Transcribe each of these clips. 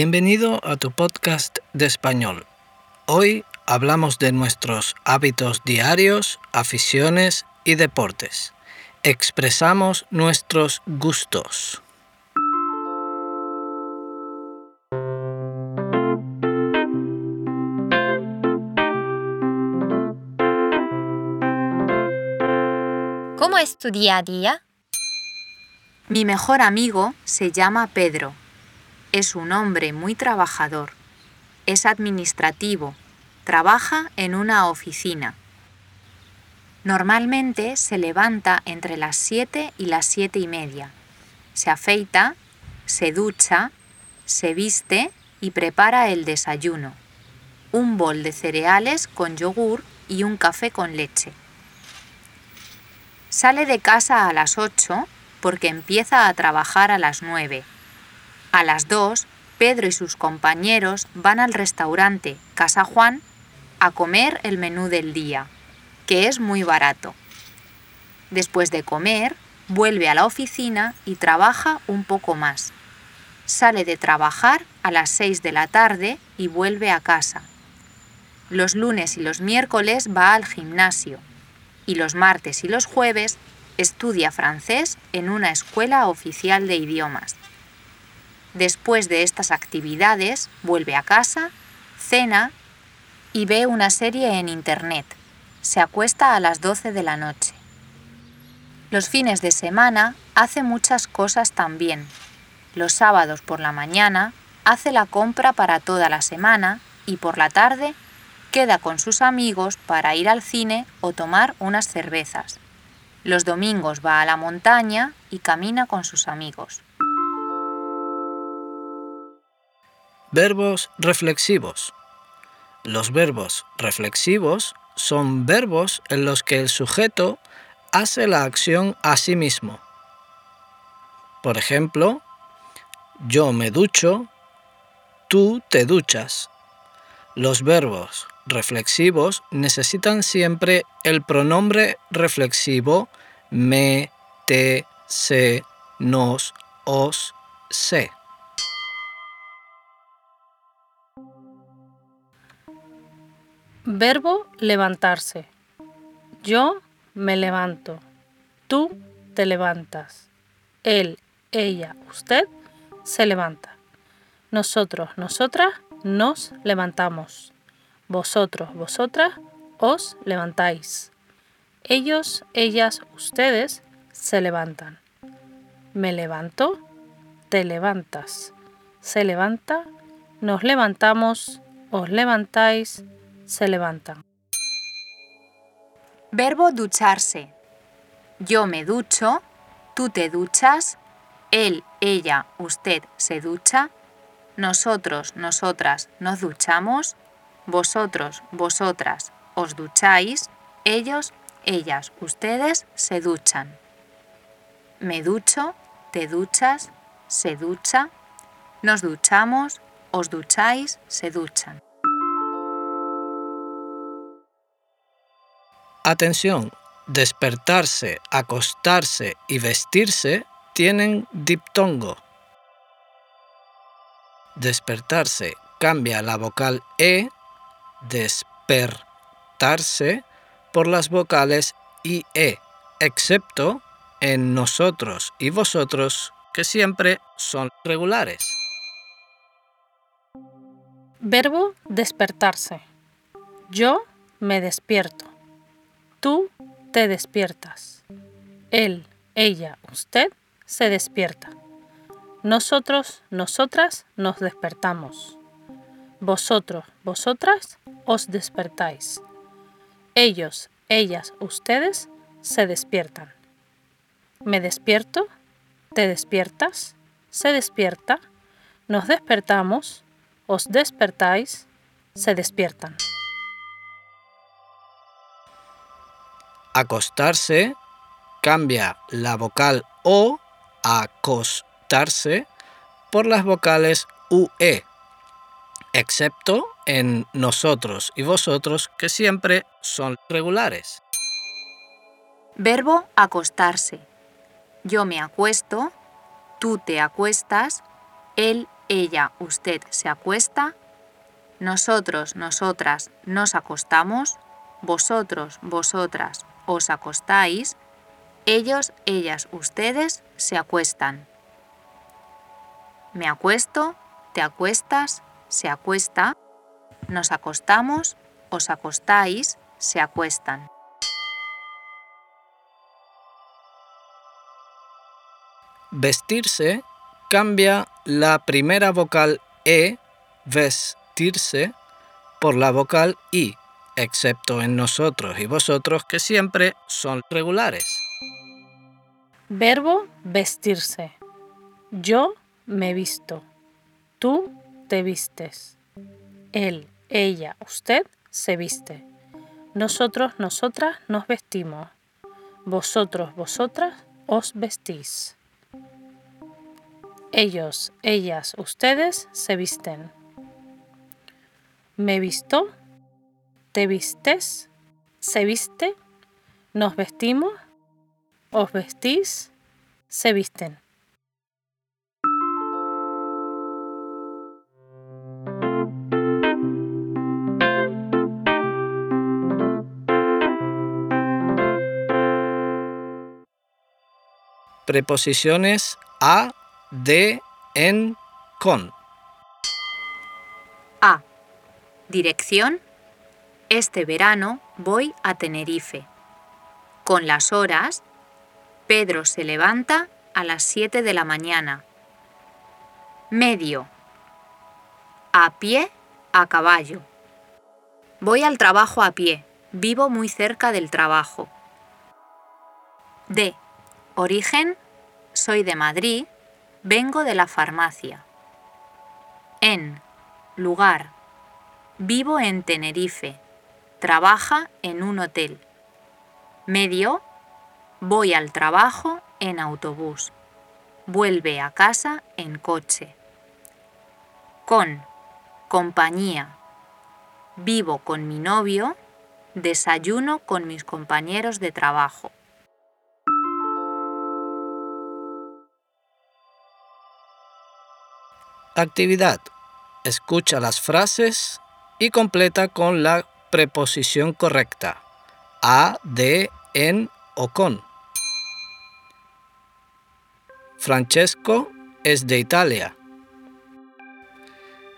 Bienvenido a tu podcast de español. Hoy hablamos de nuestros hábitos diarios, aficiones y deportes. Expresamos nuestros gustos. ¿Cómo es tu día a día? Mi mejor amigo se llama Pedro. Es un hombre muy trabajador. Es administrativo. Trabaja en una oficina. Normalmente se levanta entre las 7 y las 7 y media. Se afeita, se ducha, se viste y prepara el desayuno. Un bol de cereales con yogur y un café con leche. Sale de casa a las 8 porque empieza a trabajar a las 9. A las 2, Pedro y sus compañeros van al restaurante Casa Juan a comer el menú del día, que es muy barato. Después de comer, vuelve a la oficina y trabaja un poco más. Sale de trabajar a las 6 de la tarde y vuelve a casa. Los lunes y los miércoles va al gimnasio y los martes y los jueves estudia francés en una escuela oficial de idiomas. Después de estas actividades, vuelve a casa, cena y ve una serie en Internet. Se acuesta a las 12 de la noche. Los fines de semana hace muchas cosas también. Los sábados por la mañana hace la compra para toda la semana y por la tarde queda con sus amigos para ir al cine o tomar unas cervezas. Los domingos va a la montaña y camina con sus amigos. Verbos reflexivos. Los verbos reflexivos son verbos en los que el sujeto hace la acción a sí mismo. Por ejemplo, yo me ducho, tú te duchas. Los verbos reflexivos necesitan siempre el pronombre reflexivo me, te, se, nos, os, se. Verbo levantarse. Yo me levanto. Tú te levantas. Él, ella, usted se levanta. Nosotros, nosotras nos levantamos. Vosotros, vosotras os levantáis. Ellos, ellas, ustedes se levantan. Me levanto, te levantas. Se levanta, nos levantamos, os levantáis, se levantan. Verbo ducharse. Yo me ducho, tú te duchas, él, ella, usted se ducha, nosotros, nosotras nos duchamos, vosotros, vosotras os ducháis, ellos, ellas, ustedes se duchan. Me ducho, te duchas, se ducha, nos duchamos, os ducháis, se duchan. Atención, despertarse, acostarse y vestirse tienen diptongo. Despertarse cambia la vocal E, despertarse, por las vocales IE, excepto en nosotros y vosotros, que siempre son regulares. Verbo despertarse. Yo me despierto. Tú te despiertas. Él, ella, usted se despierta. Nosotros, nosotras nos despertamos. Vosotros, vosotras os despertáis. Ellos, ellas, ustedes se despiertan. Me despierto, te despiertas, se despierta, Nos despertamos, os despertáis, se despiertan. Acostarse cambia la vocal O, acostarse, por las vocales UE, excepto en nosotros y vosotros que siempre son regulares. Verbo acostarse. Yo me acuesto, tú te acuestas, él, ella, usted se acuesta, nosotros, nosotras nos acostamos, vosotros, vosotras os acostáis, ellos, ellas, ustedes se acuestan. Me acuesto, te acuestas, se acuesta, nos acostamos, os acostáis, se acuestan. Vestirse cambia la primera vocal E, vestirse, por la vocal I, excepto en nosotros y vosotros que siempre son regulares. Verbo vestirse. Yo me visto. Tú te vistes. Él, ella, usted se viste. Nosotros, nosotras nos vestimos. Vosotros, vosotras os vestís. Ellos, ellas, ustedes se visten. Me visto, te vistes, se viste, nos vestimos, os vestís, se visten. Preposiciones a, de, en, con. A. Dirección. Este verano voy a Tenerife. Con las horas, Pedro se levanta a las 7 de la mañana. Medio. A pie, a caballo. Voy al trabajo a pie. Vivo muy cerca del trabajo. D. Origen. Soy de Madrid. Vengo de la farmacia. En. Lugar. Vivo en Tenerife. Trabaja en un hotel. Medio. Voy al trabajo en autobús. Vuelve a casa en coche. Con. Compañía. Vivo con mi novio. Desayuno con mis compañeros de trabajo. Actividad. Escucha las frases y completa con la preposición correcta. A, de, en o con. Francesco es de Italia.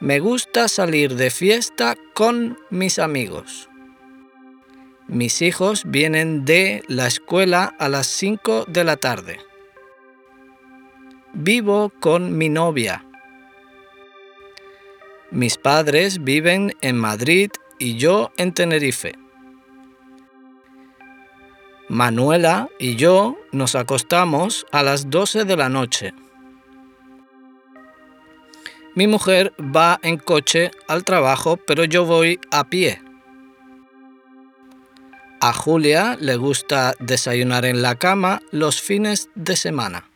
Me gusta salir de fiesta con mis amigos. Mis hijos vienen de la escuela a las 5 de la tarde. Vivo con mi novia. Mis padres viven en Madrid y yo en Tenerife. Manuela y yo nos acostamos a las 12 de la noche. Mi mujer va en coche al trabajo, pero yo voy a pie. A Julia le gusta desayunar en la cama los fines de semana.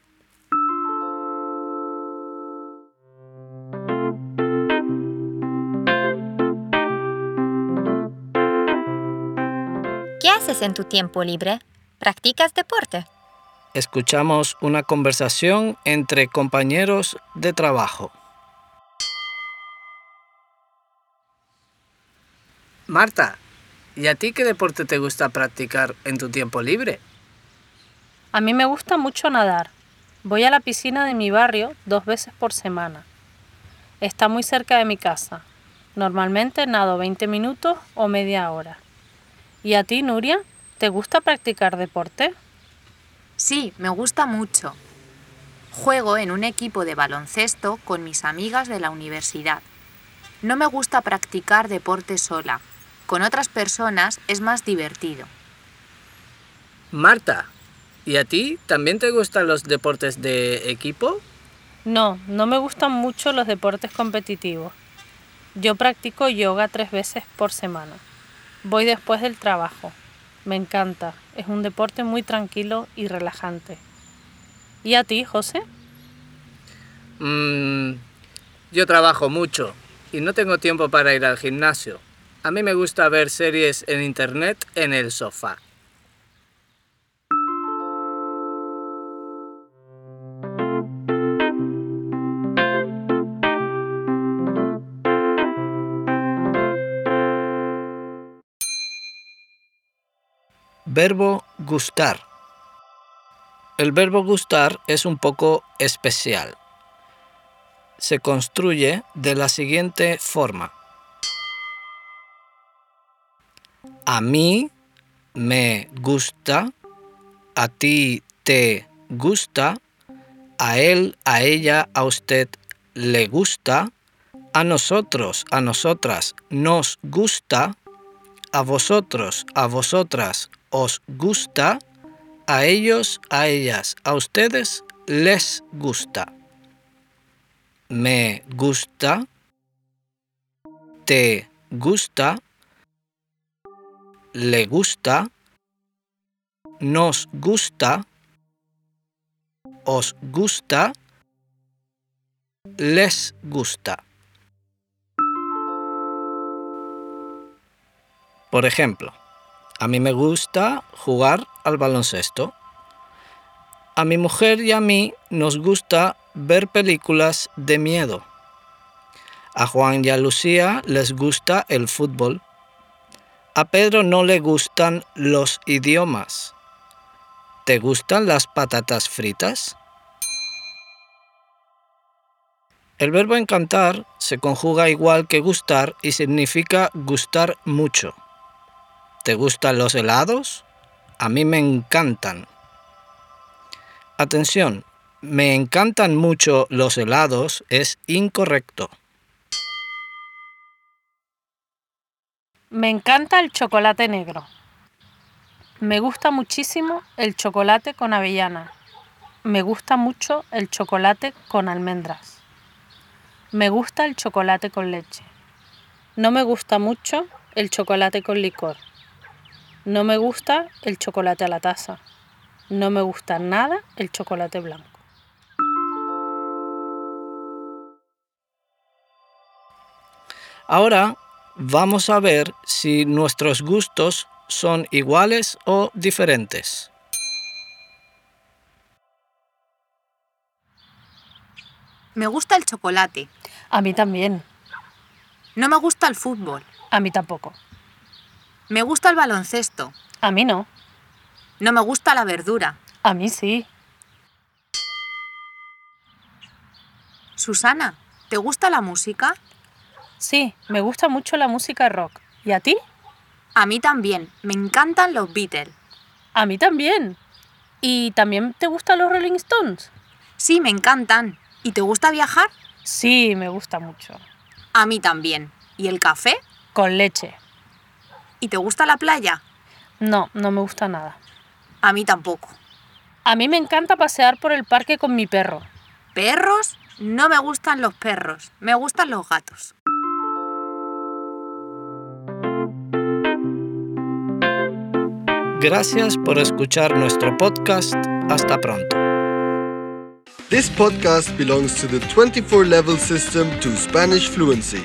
Haces en tu tiempo libre? ¿Practicas deporte? Escuchamos una conversación entre compañeros de trabajo. Marta, ¿y a ti qué deporte te gusta practicar en tu tiempo libre? A mí me gusta mucho nadar. Voy a la piscina de mi barrio dos veces por semana. Está muy cerca de mi casa. Normalmente nado 20 minutos o media hora. ¿Y a ti, Nuria? ¿Te gusta practicar deporte? Sí, me gusta mucho. Juego en un equipo de baloncesto con mis amigas de la universidad. No me gusta practicar deporte sola. Con otras personas es más divertido. Marta, ¿y a ti también te gustan los deportes de equipo? No, no me gustan mucho los deportes competitivos. Yo practico yoga tres veces por semana. Voy después del trabajo. Me encanta. Es un deporte muy tranquilo y relajante. ¿Y a ti, José? Mm, yo trabajo mucho y no tengo tiempo para ir al gimnasio. A mí me gusta ver series en internet en el sofá. Verbo gustar. El verbo gustar es un poco especial. Se construye de la siguiente forma. A mí me gusta, a ti te gusta, a él, a ella, a usted le gusta, a nosotros, a nosotras nos gusta, a vosotros, a vosotras os gusta, a ellos, a ellas, a ustedes les gusta. Me gusta, te gusta, le gusta, nos gusta, os gusta, les gusta. Por ejemplo, a mí me gusta jugar al baloncesto. A mi mujer y a mí nos gusta ver películas de miedo. A Juan y a Lucía les gusta el fútbol. A Pedro no le gustan los idiomas. ¿Te gustan las patatas fritas? El verbo encantar se conjuga igual que gustar y significa gustar mucho. ¿Te gustan los helados? A mí me encantan. Atención, me encantan mucho los helados es incorrecto. Me encanta el chocolate negro. Me gusta muchísimo el chocolate con avellana. Me gusta mucho el chocolate con almendras. Me gusta el chocolate con leche. No me gusta mucho el chocolate con licor. No me gusta el chocolate a la taza. No me gusta nada el chocolate blanco. Ahora vamos a ver si nuestros gustos son iguales o diferentes. Me gusta el chocolate. A mí también. No me gusta el fútbol. A mí tampoco. Me gusta el baloncesto. A mí no. No me gusta la verdura. A mí sí. Susana, ¿te gusta la música? Sí, me gusta mucho la música rock. ¿Y a ti? A mí también. Me encantan los Beatles. A mí también. ¿Y también te gustan los Rolling Stones? Sí, me encantan. ¿Y te gusta viajar? Sí, me gusta mucho. A mí también. ¿Y el café? Con leche. ¿Y te gusta la playa? No, no me gusta nada. A mí tampoco. A mí me encanta pasear por el parque con mi perro. ¿Perros? No me gustan los perros. Me gustan los gatos. Gracias por escuchar nuestro podcast. Hasta pronto. This podcast belongs to the 24 level system to Spanish fluency.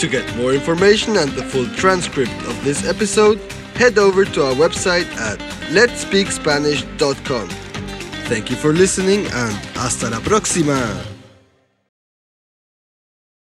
To get more information and the full transcript of this episode, head over to our website at letspeakspanish.com. Thank you for listening and hasta la próxima!